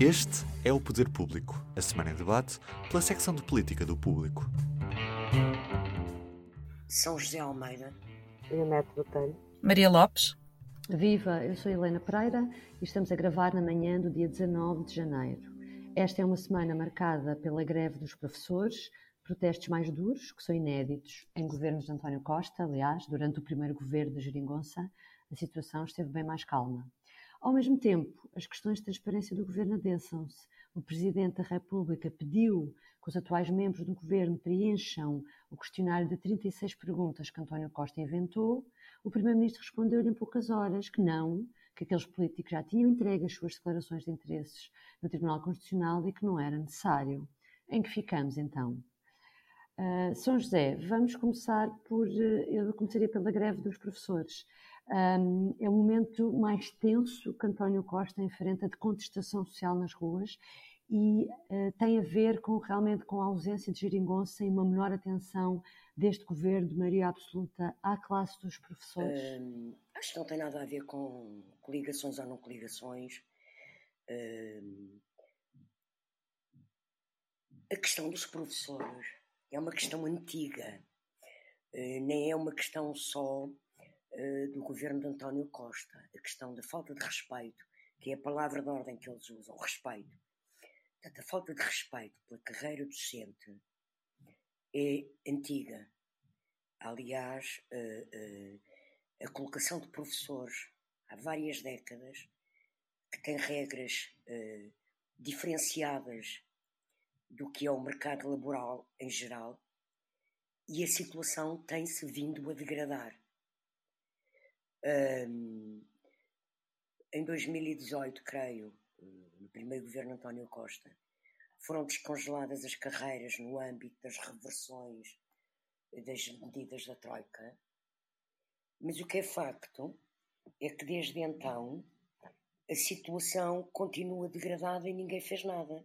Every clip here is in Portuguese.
Este é o Poder Público, a semana em debate pela secção de política do Público. São José Almeida. Leonete Botelho. Maria Lopes. Viva, eu sou Helena Pereira e estamos a gravar na manhã do dia 19 de janeiro. Esta é uma semana marcada pela greve dos professores, protestos mais duros, que são inéditos em governos de António Costa. Aliás, durante o primeiro governo de Geringonça, a situação esteve bem mais calma. Ao mesmo tempo, as questões de transparência do governo adensam-se. O Presidente da República pediu que os atuais membros do governo preencham o questionário de 36 perguntas que António Costa inventou. O Primeiro-Ministro respondeu-lhe em poucas horas que não, que aqueles políticos já tinham entregue as suas declarações de interesses no Tribunal Constitucional e que não era necessário. Em que ficamos então? Uh, São José, vamos começar por. Eu começaria pela greve dos professores. Um, é um momento mais tenso que António Costa enfrenta de contestação social nas ruas e uh, tem a ver com realmente com a ausência de geringonça e uma menor atenção deste governo de maioria absoluta à classe dos professores? Um, acho que não tem nada a ver com coligações ou não coligações. Um, a questão dos professores é uma questão antiga, uh, nem é uma questão só uh, do governo de António Costa. A questão da falta de respeito, que é a palavra de ordem que eles usam, respeito. Portanto, a falta de respeito pela carreira docente é antiga. Aliás, uh, uh, a colocação de professores há várias décadas que tem regras diferenciadas do que é o mercado laboral em geral e a situação tem-se vindo a degradar. Um, em 2018, creio, no primeiro governo António Costa, foram descongeladas as carreiras no âmbito das reversões das medidas da Troika. Mas o que é facto é que desde então a situação continua degradada e ninguém fez nada.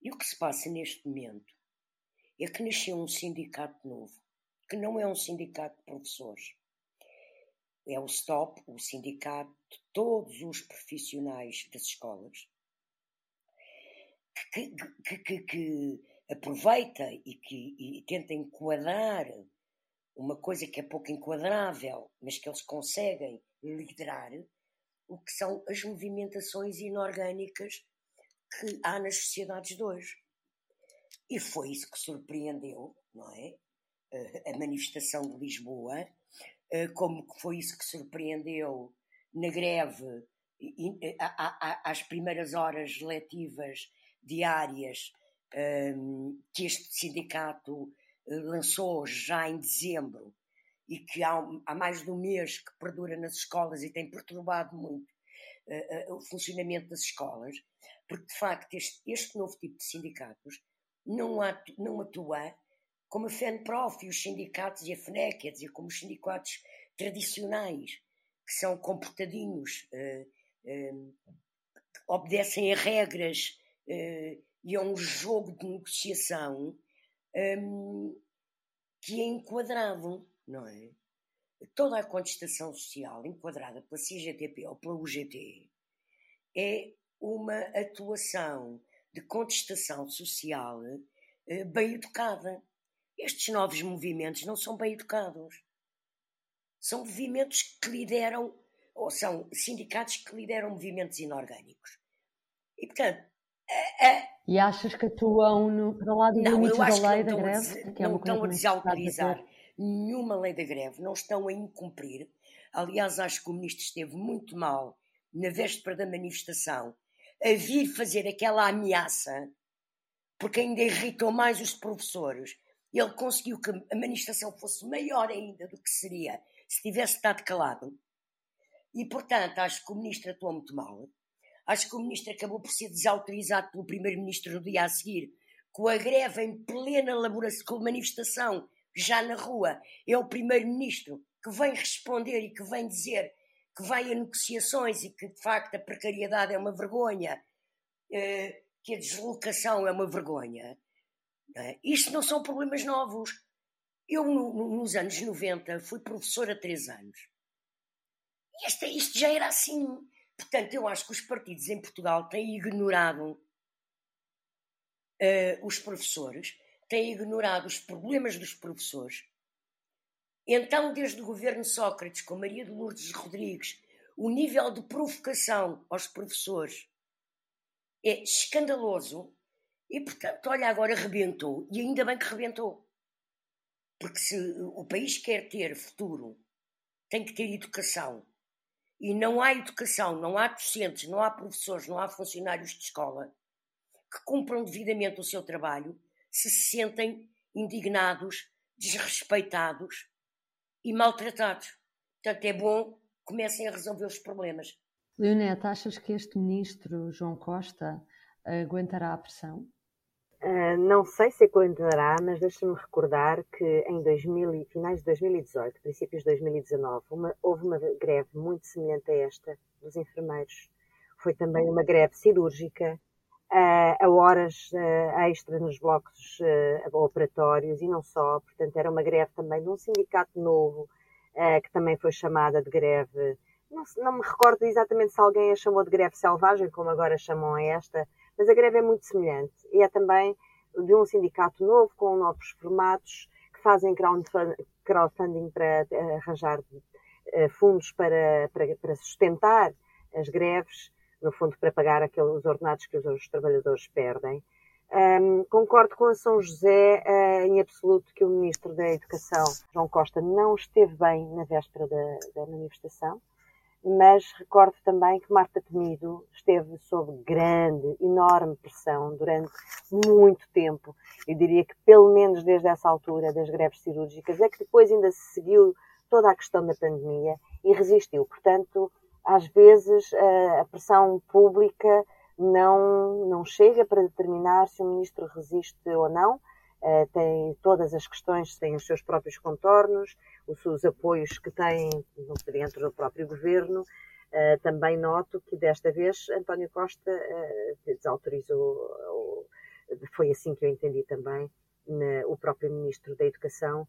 E o que se passa neste momento é que nasceu um sindicato novo, que não é um sindicato de professores. É o STOP, o sindicato de todos os profissionais das escolas, que, que, que, que aproveita e que e tenta enquadrar uma coisa que é pouco enquadrável, mas que eles conseguem liderar, o que são as movimentações inorgânicas que há nas sociedades de hoje. E foi isso que surpreendeu, não é? A manifestação de Lisboa, como foi isso que surpreendeu na greve às primeiras horas letivas diárias um, que este sindicato eh, lançou já em dezembro e que há, mais de um mês que perdura nas escolas e tem perturbado muito uh, o funcionamento das escolas, porque de facto este, este novo tipo de sindicatos não atua como a FENPROF e os sindicatos e a FNEC, quer dizer, como os sindicatos tradicionais, que são comportadinhos, uh, obedecem a regras e é um jogo de negociação um, que é enquadrado, não é? Toda a contestação social enquadrada pela CGTP ou pela UGT é uma atuação de contestação social uh, bem educada. Estes novos movimentos não são bem educados. São movimentos que lideram, ou são sindicatos que lideram movimentos inorgânicos. E, portanto, e achas que atuam no, para lá do limite da lei da greve? Que é não estão a desautorizar nenhuma lei da greve, não estão a incumprir. Aliás, acho que o ministro esteve muito mal na véspera da manifestação a vir fazer aquela ameaça, porque ainda irritou mais os professores. Ele conseguiu que a manifestação fosse maior ainda do que seria se tivesse estado calado. E, portanto, acho que o ministro atuou muito mal. Acho que o ministro acabou por ser desautorizado pelo primeiro-ministro no dia a seguir, com a greve em plena elaboração, com a manifestação já na rua. É o primeiro-ministro que vem responder e que vem dizer que vai a negociações e que de facto a precariedade é uma vergonha, eh, que a deslocação é uma vergonha. Isto não são problemas novos. Eu, nos anos 90, fui professora há três anos. E isto já era assim Portanto, eu acho que os partidos em Portugal têm ignorado uh, os professores, têm ignorado os problemas dos professores. Então, desde o governo Sócrates, com Maria de Lourdes Rodrigues, o nível de provocação aos professores é escandaloso e, portanto, olha, agora rebentou. E ainda bem que rebentou. Porque se o país quer ter futuro, tem que ter educação. E não há educação, não há docentes, não há professores, não há funcionários de escola que cumpram devidamente o seu trabalho se se sentem indignados, desrespeitados e maltratados. Portanto, é bom que comecem a resolver os problemas. Leonete, achas que este ministro, João Costa, aguentará a pressão? Uh, não sei se aguentará, mas deixa-me recordar que em 2000, finais de 2018, princípios de 2019, uma, houve uma greve muito semelhante a esta dos enfermeiros. Foi também uma greve cirúrgica, uh, a horas uh, extra nos blocos operatórios e não só. Portanto, era uma greve também de um sindicato novo, que também foi chamada de greve. Não, não me recordo exatamente se alguém a chamou de greve selvagem, como agora chamam a esta, mas a greve é muito semelhante e é também de um sindicato novo, com novos formatos, que fazem crowdfunding para eh, arranjar eh, fundos para, para, para sustentar as greves, no fundo para pagar aqueles ordenados que os, trabalhadores perdem. Um, concordo com a São José uh, em absoluto que o Ministro da Educação, João Costa, não esteve bem na véspera da, da manifestação mas recordo também que Marta Temido esteve sob grande, enorme pressão durante muito tempo. Eu diria que pelo menos desde essa altura das greves cirúrgicas, é que depois ainda se seguiu toda a questão da pandemia e resistiu. Portanto, às vezes a pressão pública não, não chega para determinar se o ministro resiste ou não. Uh, tem todas as questões, têm os seus próprios contornos, os, os apoios que têm dentro do próprio governo. Uh, também noto que desta vez António Costa uh, desautorizou, foi assim que eu entendi também, na, o próprio Ministro da Educação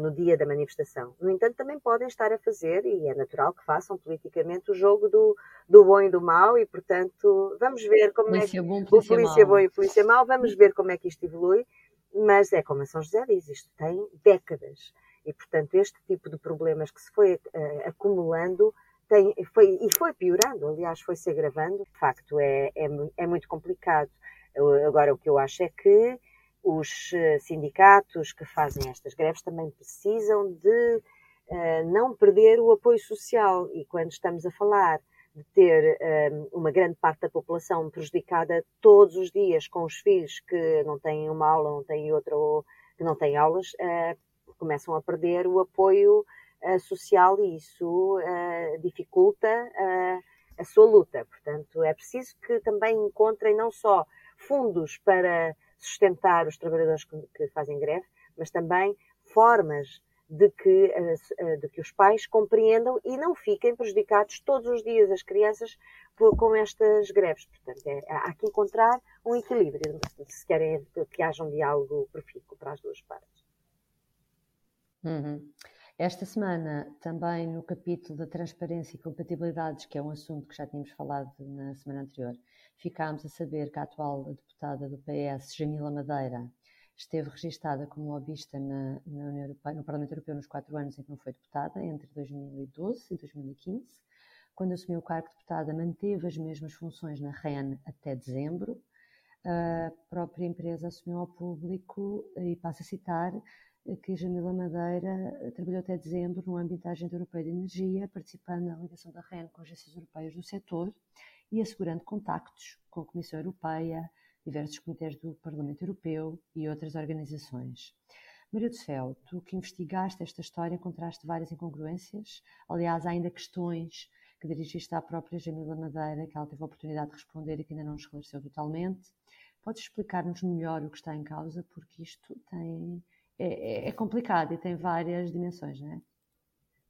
no dia da manifestação. No entanto, também podem estar a fazer, e é natural que façam politicamente, o jogo do, do bom e do mau, e portanto, vamos ver como polícia é que. Bom, polícia o polícia mau. bom e o polícia mau, vamos ver como é que isto evolui, mas é como a São José diz, isto tem décadas. E, portanto, este tipo de problemas que se foi uh, acumulando tem, foi, e foi piorando, aliás, foi se agravando. De facto, é, é, é muito complicado. Agora, o que eu acho é que os eh, sindicatos que fazem estas greves também precisam de uh, não perder o apoio social. E quando estamos a falar de ter um, uma grande parte da população prejudicada todos os dias com os filhos que não têm uma aula, não têm outra, ou que não têm aulas, uh, começam a perder o apoio uh, social e isso uh, dificulta a sua luta. Portanto, é preciso que também encontrem não só fundos para sustentar os trabalhadores que, que fazem greve, mas também formas de que, de que os pais compreendam e não fiquem prejudicados todos os dias as crianças com estas greves. Portanto, é, há que encontrar um equilíbrio se querem que haja um diálogo profícuo para as duas partes. Uhum. Esta semana, também no capítulo da transparência e compatibilidades, que é um assunto que já tínhamos falado na semana anterior, ficámos a saber que a atual deputada do PS, Jamila Madeira, esteve registada como lobista na, na União Europeia, no Parlamento Europeu nos quatro anos em que não foi deputada, entre 2012 e 2015. Quando assumiu o cargo de deputada, manteve as mesmas funções na REN até dezembro. A própria empresa assumiu ao público, e passo a citar, que Jamila Madeira trabalhou até dezembro no âmbito da Agenda Europeia de Energia, participando na ligação da REN com agências europeias do setor e assegurando contactos com a Comissão Europeia, diversos comitês do Parlamento Europeu e outras organizações. Maria do Céu, tu que investigaste esta história encontraste várias incongruências, aliás, ainda questões que dirigiste à própria Jamila Madeira, que ela teve a oportunidade de responder e que ainda não esclareceu totalmente. Podes explicar-nos melhor o que está em causa, porque isto tem é, é, é complicado e tem várias dimensões, não é?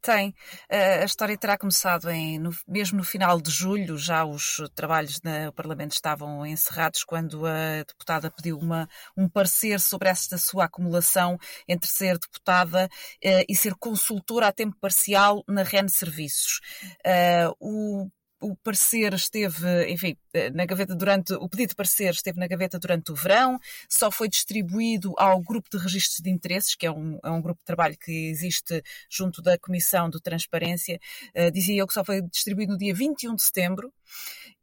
Tem. A história terá começado em, no, mesmo no final de julho, já os trabalhos no Parlamento estavam encerrados, quando a deputada pediu uma, um parecer sobre esta sua acumulação entre ser deputada eh, e ser consultora a tempo parcial na REN Serviços. Uh, o o parecer esteve, enfim, na gaveta durante, o pedido de parecer esteve na gaveta durante o verão, só foi distribuído ao grupo de registros de interesses, que é um, é um grupo de trabalho que existe junto da Comissão de Transparência, uh, dizia eu que só foi distribuído no dia 21 de setembro,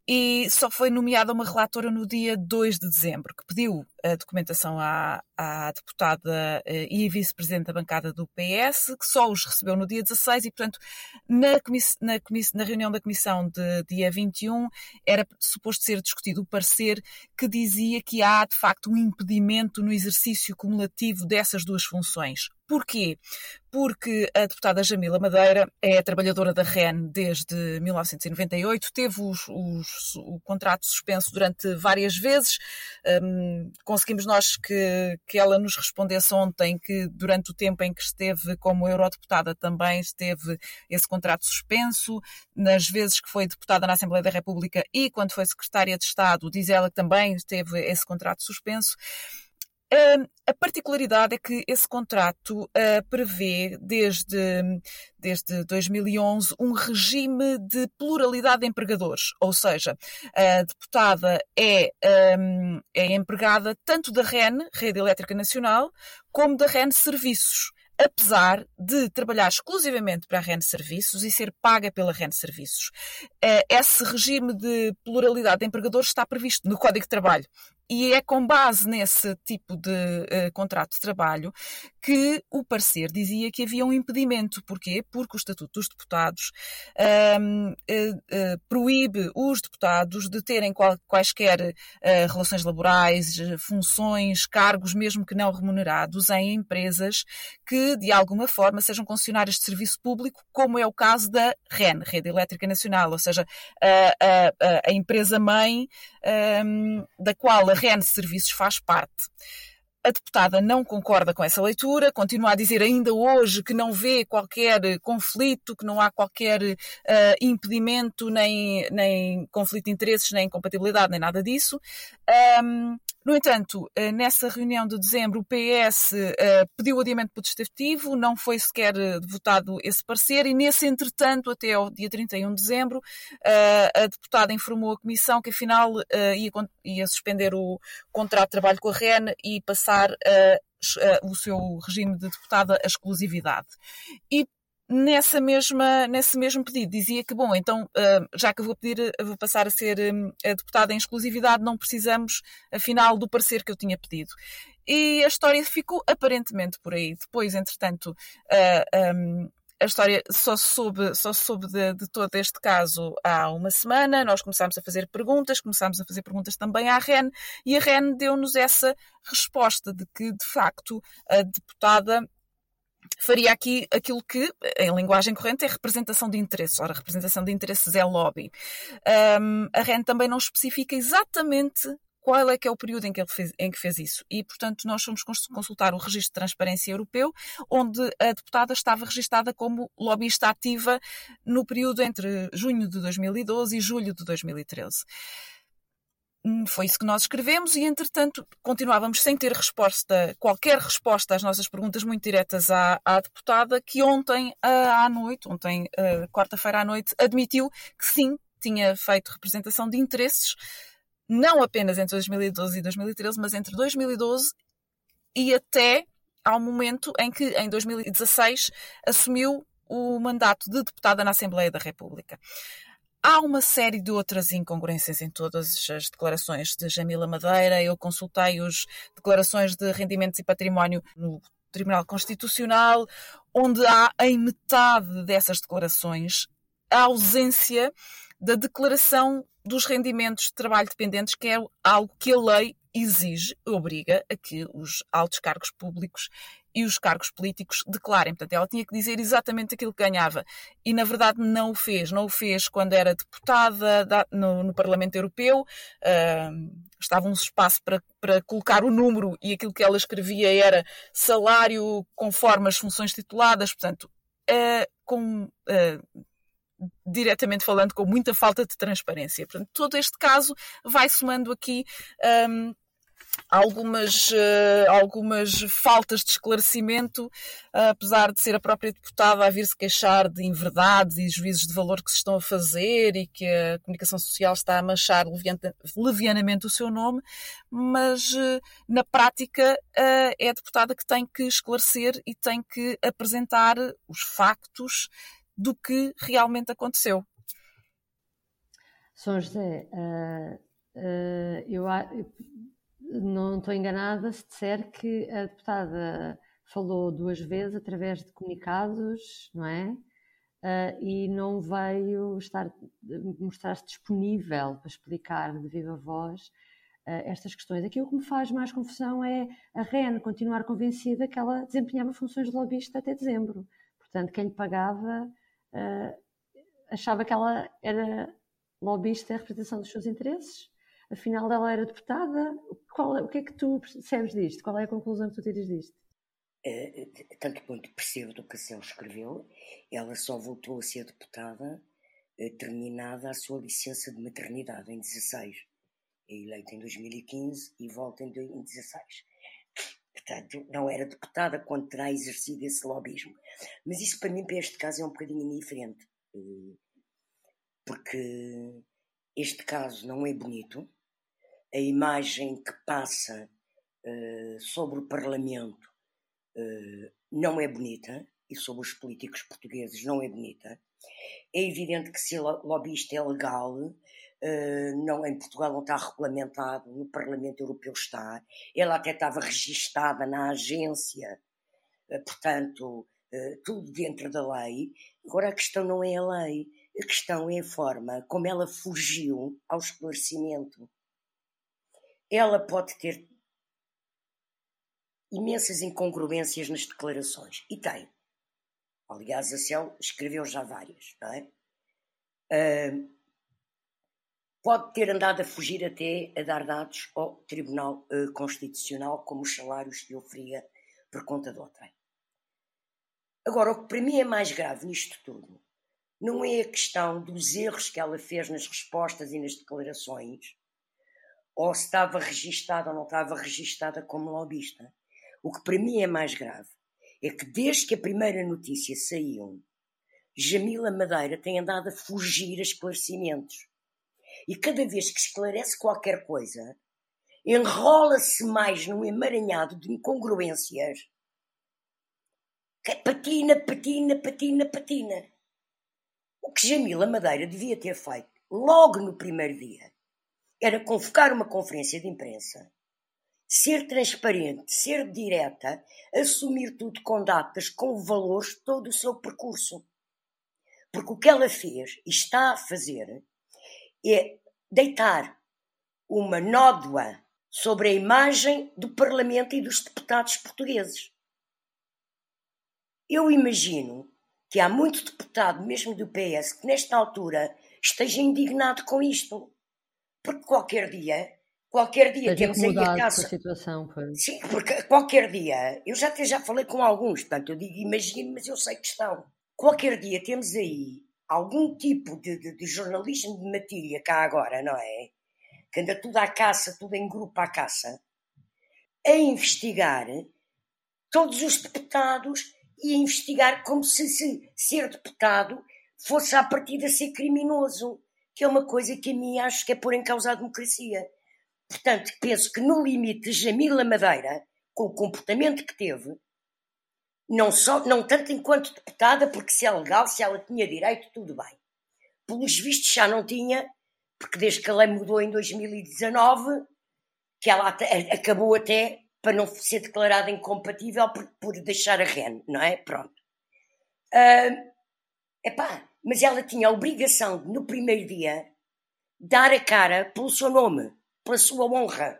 e só foi nomeada uma relatora no dia 2 de dezembro, que pediu a documentação à, à deputada eh, e vice-presidente da bancada do PS, que só os recebeu no dia 16 e, portanto, na, na, na reunião da comissão de dia 21 era suposto ser discutido o parecer que dizia que há, de facto, um impedimento no exercício cumulativo dessas duas funções. Porquê? Porque a deputada Jamila Madeira é trabalhadora da REN desde 1998, teve os, os, o contrato suspenso durante várias vezes. Um, conseguimos nós que, que ela nos respondesse ontem que durante o tempo em que esteve como eurodeputada também esteve esse contrato suspenso. Nas vezes que foi deputada na Assembleia da República e quando foi secretária de Estado, diz ela que também esteve esse contrato suspenso. A particularidade é que esse contrato uh, prevê, desde, desde 2011, um regime de pluralidade de empregadores, ou seja, a deputada é, é empregada tanto da REN, Rede Elétrica Nacional, como da REN Serviços apesar de trabalhar exclusivamente para a REN Serviços e ser paga pela REN Serviços. Uh, esse regime de pluralidade de empregadores está previsto no Código de Trabalho e é com base nesse tipo de uh, contrato de trabalho que o parecer dizia que havia um impedimento. Porquê? Porque o Estatuto dos Deputados uh, uh, proíbe os deputados de terem qual, quaisquer relações laborais, funções, cargos, mesmo que não remunerados, em empresas que, de alguma forma, sejam concessionárias de serviço público, como é o caso da REN, Rede Elétrica Nacional, ou seja, a, a, a empresa-mãe um, da qual a REN Serviços faz parte. A deputada não concorda com essa leitura, continua a dizer ainda hoje que não vê qualquer conflito, que não há qualquer uh, impedimento, nem, nem conflito de interesses, nem incompatibilidade, nem nada disso. Um, no entanto, eh, nessa reunião de dezembro, o PS eh, pediu o adiamento putestativo, não foi sequer eh, votado esse parecer, e nesse entretanto, até ao dia 31 de dezembro, a deputada informou a Comissão que afinal ia, ia suspender o contrato de trabalho com a REN e passar o seu regime de deputada a exclusividade. E nessa mesma, nesse mesmo pedido dizia que, bom, então, ah, já que vou pedir, vou passar a ser hum, a deputada em exclusividade, não precisamos, afinal, do parecer que eu tinha pedido. E a história ficou aparentemente por aí. Depois, entretanto, uh, um, a história só soube, só soube de, de, todo este caso há uma semana. Nós começámos a fazer perguntas, começámos a fazer perguntas também à REN e a REN deu-nos essa resposta de que, de facto, a deputada faria aqui aquilo que, em linguagem corrente, é representação de interesses. Ora, representação de interesses é lobby. Um, a REN também não especifica exatamente qual é que é o período em que, ele fez, em que fez isso. E, portanto, nós fomos consultar o Registro de Transparência Europeu, onde a deputada estava registada como lobbyista ativa no período entre junho de 2012 e julho de 2013. Hum, foi isso que nós escrevemos e, entretanto, continuávamos sem ter resposta, qualquer resposta às nossas perguntas muito diretas à, à deputada, que ontem à noite, ontem, quarta-feira à noite, admitiu que sim, tinha feito representação de interesses, não apenas entre 2012 e 2013, mas entre 2012 e até ao momento em que, em 2016, assumiu o mandato de deputada na Assembleia da República. Há uma série de outras incongruências em todas as declarações de Jamila Madeira. Eu consultei as declarações de rendimentos e património no Tribunal Constitucional, onde há em metade dessas declarações a ausência da declaração dos rendimentos de trabalho dependentes, que é algo que a lei exige, obriga a que os altos cargos públicos e os cargos políticos declarem. Portanto, ela tinha que dizer exatamente aquilo que ganhava. E, na verdade, não o fez. Não o fez quando era deputada no, no Parlamento Europeu. Uh, estava um espaço para, para colocar o número e aquilo que ela escrevia era salário conforme as funções tituladas. Portanto, uh, com. Uh, diretamente falando, com muita falta de transparência. Portanto, todo este caso vai somando aqui um, algumas, uh, algumas faltas de esclarecimento, uh, apesar de ser a própria deputada a vir-se queixar de inverdades e juízos de valor que se estão a fazer e que a comunicação social está a manchar levianamente o seu nome, mas uh, na prática é a deputada que tem que esclarecer e tem que apresentar os factos do que realmente aconteceu. São José, eu não estou enganada se disser que a deputada falou duas vezes através de comunicados, não é? Uh, e não veio estar mostrar-se disponível para explicar de viva voz uh, estas questões. Aqui o que me faz mais confusão é a REN continuar convencida que ela desempenhava funções de lobbyista até dezembro. Portanto, quem lhe pagava uh, achava que ela era lobbyista em representação dos seus interesses afinal ela era deputada. Qual, o que é que tu percebes disto? Qual é a conclusão que tu tiras disto? É, tanto quanto percebo do que a Céu escreveu, ela só voltou a ser deputada é, terminada a sua licença de maternidade em 16. É eleita em 2015 e volta em 2016. Portanto, não era deputada quando terá exercido esse lobismo. Mas isso para mim, para este caso, é um bocadinho indiferente. Porque este caso não é bonito, a imagem que passa uh, sobre o Parlamento uh, não é bonita e sobre os políticos portugueses não é bonita. É evidente que se lobbyista é legal, uh, não, em Portugal não está regulamentado, no Parlamento Europeu está. Ela até estava registada na agência, portanto, tudo dentro da lei. Agora a questão não é a lei, a questão é a forma como ela fugiu ao esclarecimento ela pode ter imensas incongruências nas declarações. E tem. Aliás, a Cel escreveu já várias, não é? Uh, pode ter andado a fugir até a dar dados ao Tribunal uh, Constitucional, como os salários que oferia por conta do outrem. Agora, o que para mim é mais grave nisto tudo não é a questão dos erros que ela fez nas respostas e nas declarações, ou se estava registada ou não estava registada como lobista. O que para mim é mais grave é que desde que a primeira notícia saiu, Jamila Madeira tem andado a fugir a esclarecimentos. E cada vez que esclarece qualquer coisa, enrola-se mais num emaranhado de incongruências. Patina, patina, patina, patina. O que Jamila Madeira devia ter feito logo no primeiro dia era convocar uma conferência de imprensa, ser transparente, ser direta, assumir tudo com datas, com valores, todo o seu percurso. Porque o que ela fez e está a fazer é deitar uma nódoa sobre a imagem do Parlamento e dos deputados portugueses. Eu imagino que há muito deputado, mesmo do PS, que nesta altura esteja indignado com isto. Porque qualquer dia, qualquer dia temos aí a caça. A situação, pois. Sim, porque qualquer dia, eu já, até já falei com alguns, portanto, eu digo imagino, mas eu sei que estão. Qualquer dia temos aí algum tipo de, de, de jornalismo de matéria cá agora, não é? Que anda tudo à caça, tudo em grupo à caça, a investigar todos os deputados e a investigar como se, se ser deputado fosse a partir de ser criminoso que é uma coisa que a mim acho que é pôr em causa a democracia. Portanto, penso que no limite Jamila Madeira, com o comportamento que teve, não, só, não tanto enquanto deputada, porque se é legal, se ela tinha direito, tudo bem. Pelos vistos já não tinha, porque desde que a lei mudou em 2019, que ela até, acabou até para não ser declarada incompatível por, por deixar a REN, não é? Pronto. Uh, epá, mas ela tinha a obrigação de, no primeiro dia, dar a cara pelo seu nome, pela sua honra,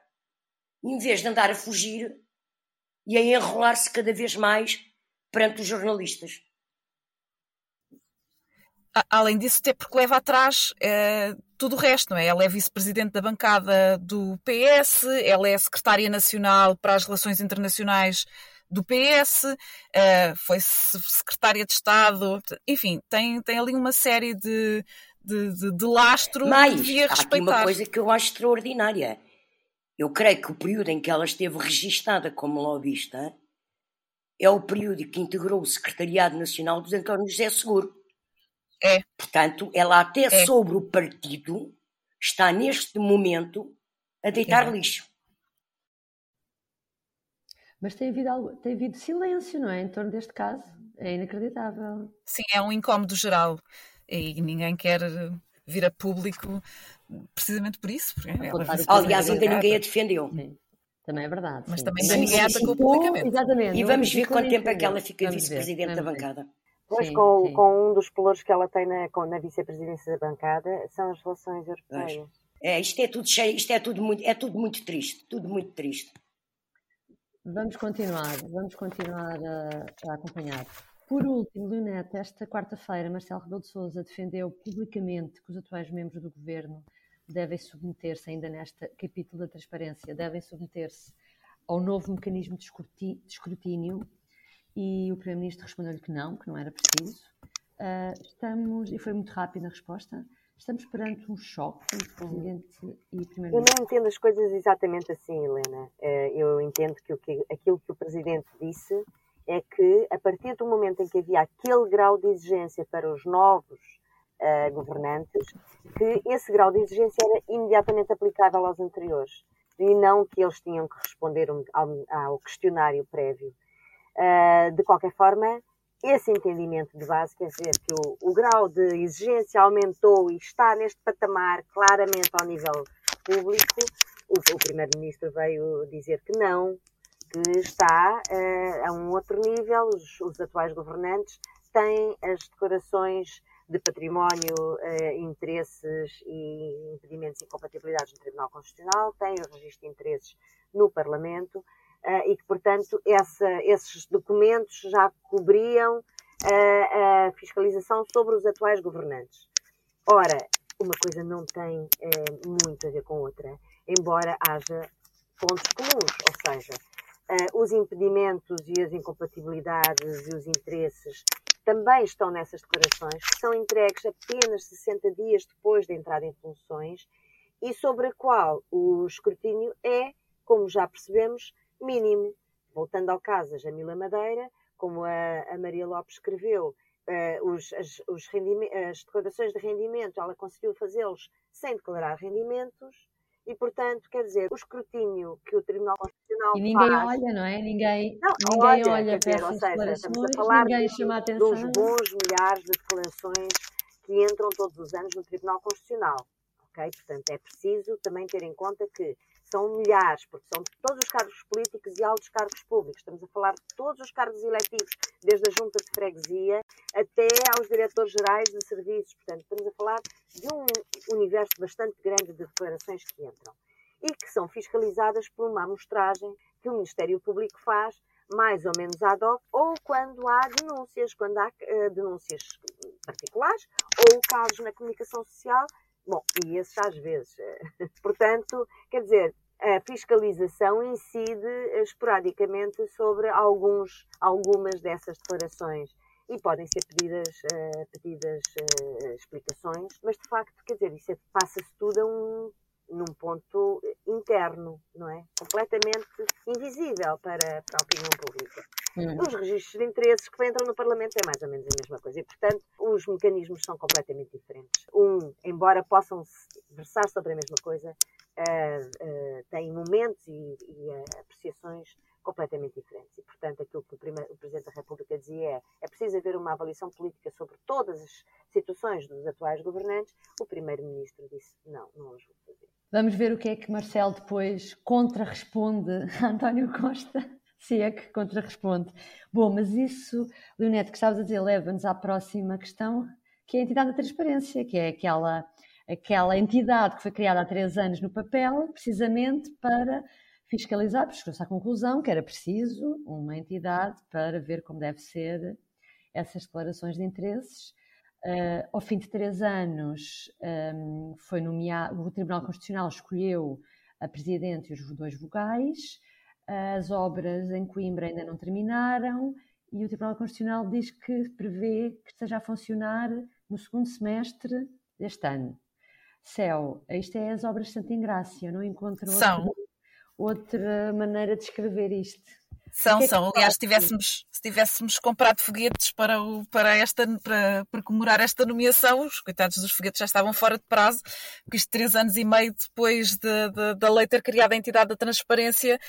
em vez de andar a fugir e a enrolar-se cada vez mais perante os jornalistas. Além disso, até porque leva atrás é, tudo o resto, não é? Ela é vice-presidente da bancada do PS, ela é secretária nacional para as relações internacionais do PS, uh, foi secretária de Estado, enfim, tem, tem ali uma série de, de, de, de lastro Mais, que devia respeitar. Há aqui uma coisa que eu acho extraordinária. Eu creio que o período em que ela esteve registada como lobista é o período que integrou o Secretariado Nacional dos António José Seguro. É. Portanto, ela até É. sobre o partido está neste momento a deitar Exato. lixo. Mas tem havido, algo, tem havido silêncio, não é? Em torno deste caso. É inacreditável. Sim, é um incómodo geral e ninguém quer vir a público precisamente por isso. Porque Aliás, ainda ninguém a defendeu. Sim. Também é verdade. Mas sim. também ainda ninguém a sim, atacou sim. publicamente. Exatamente. E vamos ver quanto tempo é que ela fica vice-presidente da bancada. Pois Sim, com, sim. com um dos pelouros que ela tem na, na vice-presidência da bancada são as relações europeias. É, isto é tudo cheio, isto é tudo muito, é tudo muito triste, tudo muito triste. Vamos continuar, vamos continuar a, a acompanhar. Por último, Leonete, esta quarta-feira, Marcelo Rebelo de Sousa defendeu publicamente que os atuais membros do governo devem submeter-se, ainda neste capítulo da transparência, devem submeter-se ao novo mecanismo de escrutínio e o Primeiro-Ministro respondeu-lhe que não, que não era preciso. Ah, estamos, e foi muito rápida a resposta, estamos perante um choque entre Presidente e Eu Primeiro-Ministro. não entendo as coisas exatamente assim, Helena. Eh, Eu entendo que, aquilo que o Presidente disse é que, a partir do momento em que havia aquele grau de exigência para os novos eh, governantes, que esse grau de exigência era imediatamente aplicável aos anteriores e não que eles tinham que responder um- ao, ao questionário prévio. Eh, de qualquer forma, esse entendimento de base quer dizer que o, o grau de exigência aumentou e está neste patamar claramente ao nível público. O, o Primeiro-Ministro veio dizer que não, que está eh, a um outro nível. Os, os atuais governantes têm as declarações de património, eh, interesses e impedimentos e incompatibilidades no Tribunal Constitucional, têm o registro de interesses no Parlamento e que, portanto, essa, esses documentos já cobriam eh, a fiscalização sobre os atuais governantes. Ora, uma coisa não tem eh, muito a ver com outra, embora haja pontos comuns, ou seja, eh, os impedimentos e as incompatibilidades e os interesses também estão nessas declarações, que são entregues apenas 60 dias depois da entrada em funções e sobre a qual o escrutínio é, como já percebemos, mínimo. Voltando ao caso da Jamila Madeira, como a, a Maria Lopes escreveu, eh, os, as, os as declarações de rendimento, ela conseguiu fazê-los sem declarar rendimentos e, portanto, quer dizer, o escrutínio que o Tribunal Constitucional E ninguém faz... olha, não é? Ninguém, Não, ninguém olha, olha, quer dizer, para ou seja, estamos a falar ninguém chama a dos atenção. bons milhares de declarações que entram todos os anos no Tribunal Constitucional. ok? Portanto, é preciso também ter em conta que são milhares, porque são de todos os cargos políticos e altos cargos públicos. Estamos a falar de todos os cargos eletivos, desde a junta de freguesia até aos diretores gerais de serviços. Portanto, estamos a falar de um universo bastante grande de declarações que entram e que são fiscalizadas por uma amostragem que o Ministério Público faz mais ou menos ad hoc, ou quando há denúncias, quando há eh, denúncias particulares, ou casos na comunicação social, bom, e esses às vezes. eh, Portanto, quer dizer, a fiscalização incide eh, esporadicamente sobre alguns, algumas dessas declarações. E podem ser pedidas, eh, pedidas explicações, mas de facto, quer dizer, isso é- passa-se tudo a um, num ponto interno, não é? Completamente invisível para, para a opinião pública. Hum. Os registros de interesses que entram no Parlamento é mais ou menos a mesma coisa. E, portanto, os mecanismos são completamente diferentes. Um, embora possam versar sobre a mesma coisa, eh, têm momentos e, e, eh, apreciações completamente diferentes. E, portanto, aquilo que o, primeiro- o Presidente da República dizia é é preciso haver uma avaliação política sobre todas as situações dos atuais governantes. O Primeiro-Ministro disse não, não os vou fazer. Vamos ver o que é que Marcelo depois contra-responde a António Costa, se é que contra-responde. Bom, mas isso, Leonete, que estavas a dizer, leva-nos à próxima questão, que é a entidade da transparência, que é aquela, aquela entidade que foi criada há três anos no papel, precisamente para fiscalizar, porque chegou-se à conclusão que era preciso uma entidade para ver como deve ser essas declarações de interesses. Uh, ao fim de três anos, um, foi nomeado, o Tribunal Constitucional escolheu a Presidente e os dois vogais, as obras em Coimbra ainda não terminaram e o Tribunal Constitucional diz que prevê que esteja a funcionar no segundo semestre deste ano. Céu, isto é as obras de Santa Ingrácia, não encontro outro, São. outra maneira de escrever isto. São, é são. Aliás, se tivéssemos, se tivéssemos comprado foguetes para, o, para, esta, para, para comemorar esta nomeação, os coitados dos foguetes já estavam fora de prazo, porque isto três anos e meio depois de, de, da lei ter criado a entidade da transparência,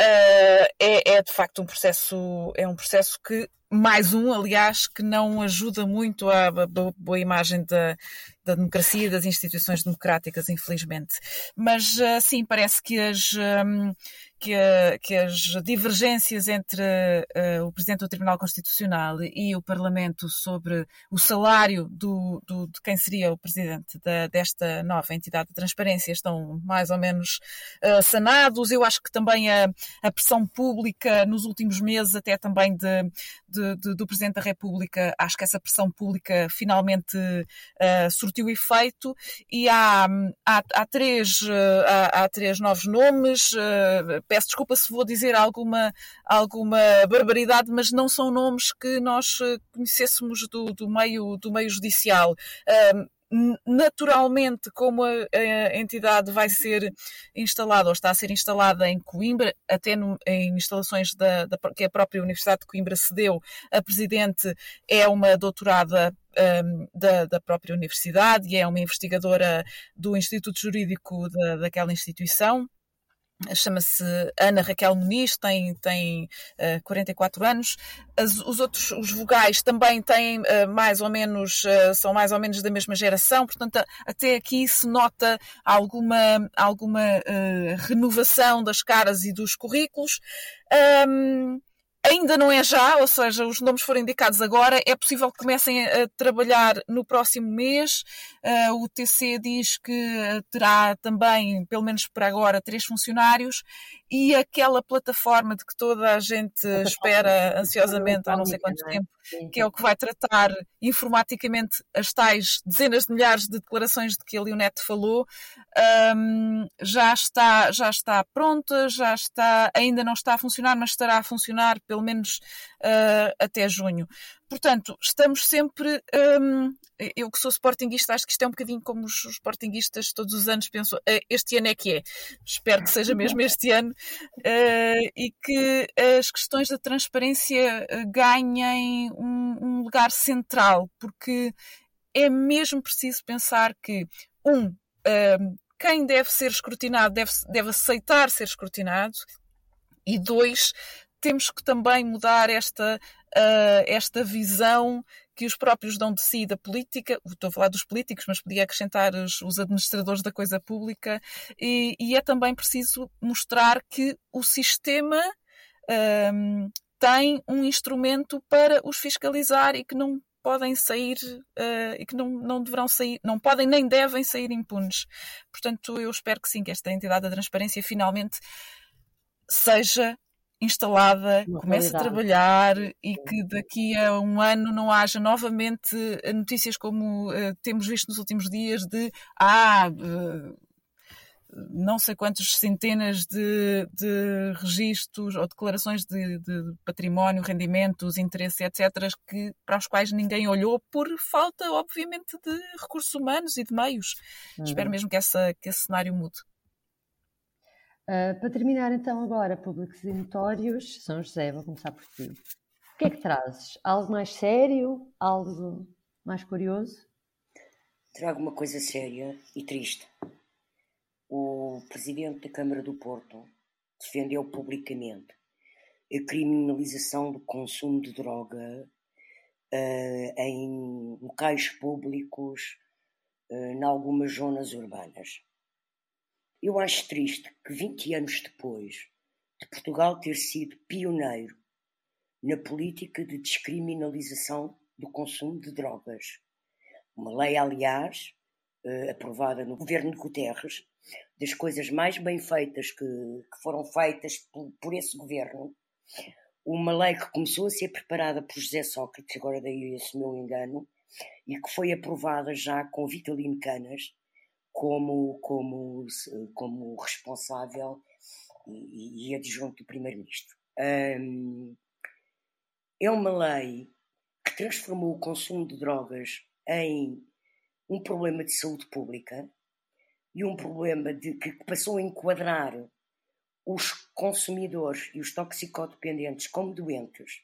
uh, é, é de facto um processo, é um processo que mais um, aliás, que não ajuda muito à boa imagem da, da democracia e das instituições democráticas, infelizmente. Mas, ah, sim, parece que as, um, que, a, que as divergências entre uh, o Presidente do Tribunal Constitucional e o Parlamento sobre o salário do, do, de quem seria o Presidente da, desta nova entidade de transparência estão mais ou menos uh, sanados. Eu acho que também a, a, pressão pública nos últimos meses, até também de, de, de, do Presidente da República, acho que essa pressão pública finalmente uh, surtiu efeito e há, há, há três, há, há, três novos nomes peço desculpa se vou dizer alguma, alguma barbaridade, mas não são nomes que nós eh, conhecêssemos do, do, meio, do meio judicial. naturalmente, como a, a, entidade vai ser instalada ou está a ser instalada em Coimbra, até no, em instalações da, da, que a própria Universidade de Coimbra cedeu, a presidente é uma doutorada um, da, da, própria universidade e é uma investigadora do Instituto Jurídico da, daquela instituição chama-se Ana Raquel Muniz, tem, tem uh, 44 anos. As, os outros, os vogais também têm uh, mais ou menos, uh, são mais ou menos da mesma geração, portanto, até aqui se nota alguma, alguma renovação das caras e dos currículos. Um, Ainda não é já, ou seja, os nomes foram indicados agora. É possível que comecem a trabalhar no próximo mês. Uh, o TC diz que terá também, pelo menos por agora, três funcionários e aquela plataforma de que toda a gente espera ansiosamente há não sei quanto é? tempo, que é o que vai tratar informaticamente as tais dezenas de milhares de declarações de que a Leonete falou, um, já, está, já está pronta, já está, ainda não está a funcionar, mas estará a funcionar pelo menos uh, até junho. Portanto, estamos sempre. Um, eu que sou sportinguista, acho que isto é um bocadinho como os, sportinguistas todos os anos pensam: ah, este ano é que é. Espero que seja mesmo este ano uh, e que as questões da transparência ganhem um, um lugar central, porque é mesmo preciso pensar que, um, quem deve ser escrutinado deve, deve aceitar ser escrutinado, e dois, temos que também mudar esta, uh, esta visão que os próprios dão de si da política, estou a falar dos políticos, mas podia acrescentar os, os administradores da coisa pública, e, e, é também preciso mostrar que o sistema um, tem um instrumento para os fiscalizar e que não podem sair uh, e que não, não deverão sair, não podem nem devem sair impunes. Portanto, eu espero que sim, que esta entidade da transparência finalmente seja instalada, Uma comece a trabalhar e que daqui a um ano não haja novamente notícias como uh, temos visto nos últimos dias de ah, uh, não sei quantas centenas de, de registros ou declarações de, de, património, rendimentos, interesses, etc., que, para os quais ninguém olhou por falta, obviamente, de recursos humanos e de meios. Uhum. Espero mesmo que, essa, que esse cenário mude. Uh, para terminar então agora, públicos e notórios, São José, vou começar por ti. O que é que trazes? Algo mais sério? Algo mais curioso? Trago uma coisa séria e triste. O presidente da Câmara do Porto defendeu publicamente a criminalização do consumo de droga uh, em locais públicos uh, em algumas zonas urbanas. Eu acho triste que 20 anos depois de Portugal ter sido pioneiro na política de descriminalização do consumo de drogas, uma lei, aliás, eh, aprovada no governo de Guterres, das coisas mais bem feitas que, que foram feitas por, por, esse governo, uma lei que começou a ser preparada por José Sócrates, agora daí esse meu engano, e que foi aprovada já com Vitalino Canas, como, como, como responsável e, e adjunto do Primeiro-Ministro. Um, é uma lei que transformou o consumo de drogas em um problema de saúde pública e um problema de, que passou a enquadrar os consumidores e os toxicodependentes como doentes,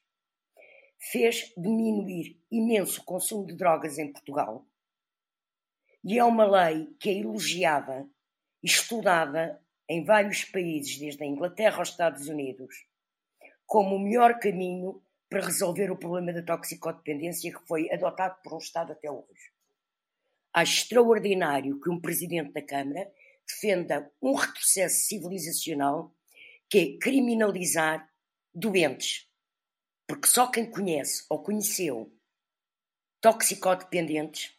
fez diminuir imenso o consumo de drogas em Portugal. E é uma lei que é elogiada estudada em vários países, desde a Inglaterra aos Estados Unidos, como o melhor caminho para resolver o problema da toxicodependência que foi adotado por um Estado até hoje. Acho extraordinário que um presidente da Câmara defenda um retrocesso civilizacional que é criminalizar doentes. Porque só quem conhece ou conheceu toxicodependentes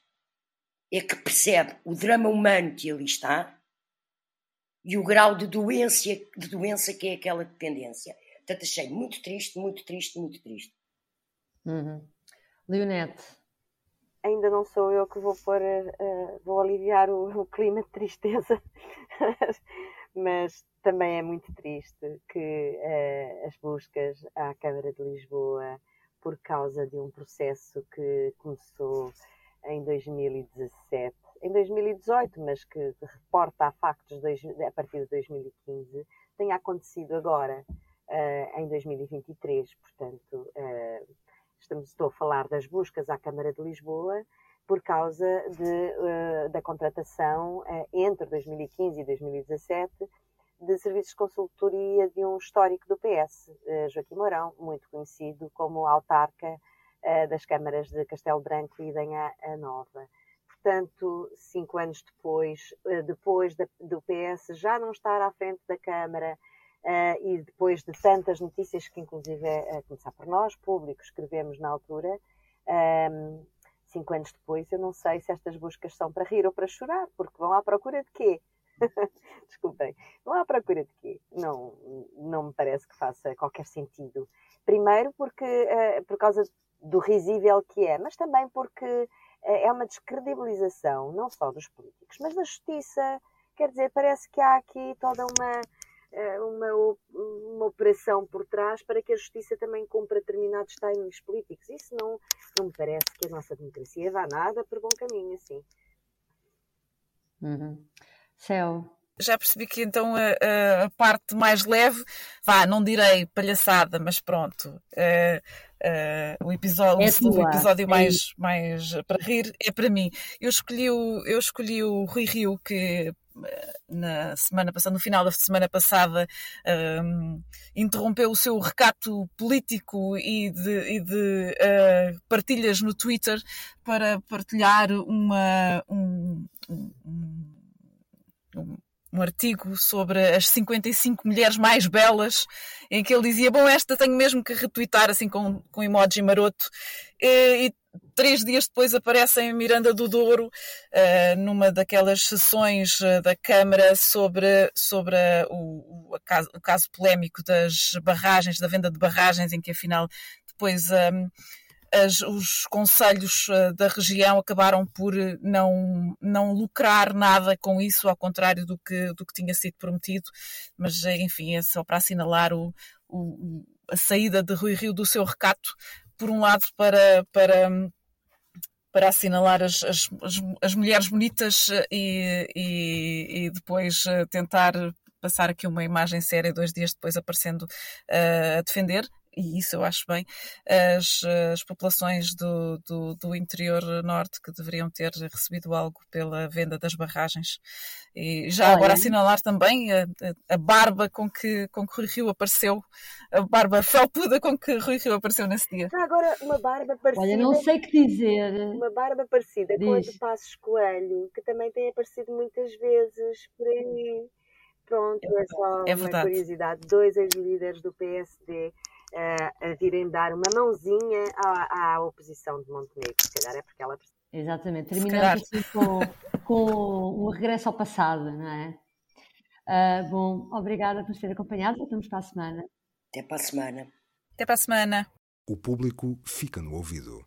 é que percebe o drama humano que ali está e o grau de doença, de doença que é aquela dependência. Portanto, achei muito triste, muito triste, muito triste. Uhum. Leonete. Ainda não sou eu que vou pôr, uh, vou aliviar o, o, clima de tristeza, mas também é muito triste que uh, as buscas à Câmara de Lisboa, por causa de um processo que começou em 2017, em 2018, mas que reporta a factos a partir de 2015, tenha acontecido agora, uh, em 2023. Portanto, uh, estamos, estou a falar das buscas à Câmara de Lisboa por causa de, uh, da contratação entre 2015 e 2017 de serviços de consultoria de um histórico do PS, Joaquim Mourão, muito conhecido como autarca das câmaras de Castelo Branco e Danha Nova portanto, cinco anos depois, depois do PS já não estar à frente da Câmara, Uh, e depois de tantas notícias que, inclusive, a começar por nós, públicos, escrevemos na altura, ehm, cinco anos depois, eu não sei se estas buscas são para rir ou para chorar, porque vão à procura de quê? Desculpem, vão à procura de quê? Não, não me parece que faça qualquer sentido. Primeiro, porque por causa do risível que é, mas também porque uh, é uma descredibilização, não só dos políticos, mas da justiça. Quer dizer, parece que há aqui toda uma eh, uma, uma operação por trás para que a justiça também cumpra determinados timings políticos. Isso não, não me parece que a nossa democracia vá nada por bom caminho, assim. Uhum. Céu. Já percebi que então a, a, parte mais leve, vá, não direi palhaçada, mas pronto, uh, uh, o episódio, é o episódio é mais, mais para rir é para mim. Eu escolhi o, eu escolhi o Rui Rio, que na semana passada, no final da semana passada, um, interrompeu o seu recato político e de, e de uh, partilhas no Twitter para partilhar uma, um, um, um artigo sobre as 55 mulheres mais belas, em que ele dizia: Bom, esta tenho mesmo que retweetar assim com, com emoji maroto. E, e três dias depois aparece em Miranda do Douro, uh, numa daquelas sessões uh, da Câmara sobre, sobre o, o, caso, o, caso, polémico das barragens, da venda de barragens, em que afinal depois. Um, as, os conselhos uh, da região acabaram por não, não lucrar nada com isso, ao contrário do que, do que tinha sido prometido, mas enfim, é só para assinalar o, o, a saída de Rui Rio do seu recato, por um lado para, para, para assinalar as, as, as mulheres bonitas eh, e, e, e, depois eh, tentar passar aqui uma imagem séria dois dias depois aparecendo uh, a defender e isso eu acho bem, as, as populações do, do, do, interior norte que deveriam ter recebido algo pela venda das barragens. E já Olha. agora assinalar também a, a, barba com que, com que Rui Rio apareceu, a barba felpuda com que Rui Rio apareceu nesse dia. Já agora uma barba parecida. Olha, não sei o que dizer. Uma barba parecida Diz. com a de Passos Coelho, que também tem aparecido muitas vezes por aí. Pronto, é, só é uma curiosidade. Dois ex-líderes do PSD a virem dar uma mãozinha à, à, oposição de Montenegro. Se calhar é porque ela precisa. Exatamente, terminamos assim com, com um regresso ao passado, não é? Uh, bom, obrigada por ter acompanhado. Voltamos para a semana. Até para a semana. Até para a semana. O público fica no ouvido.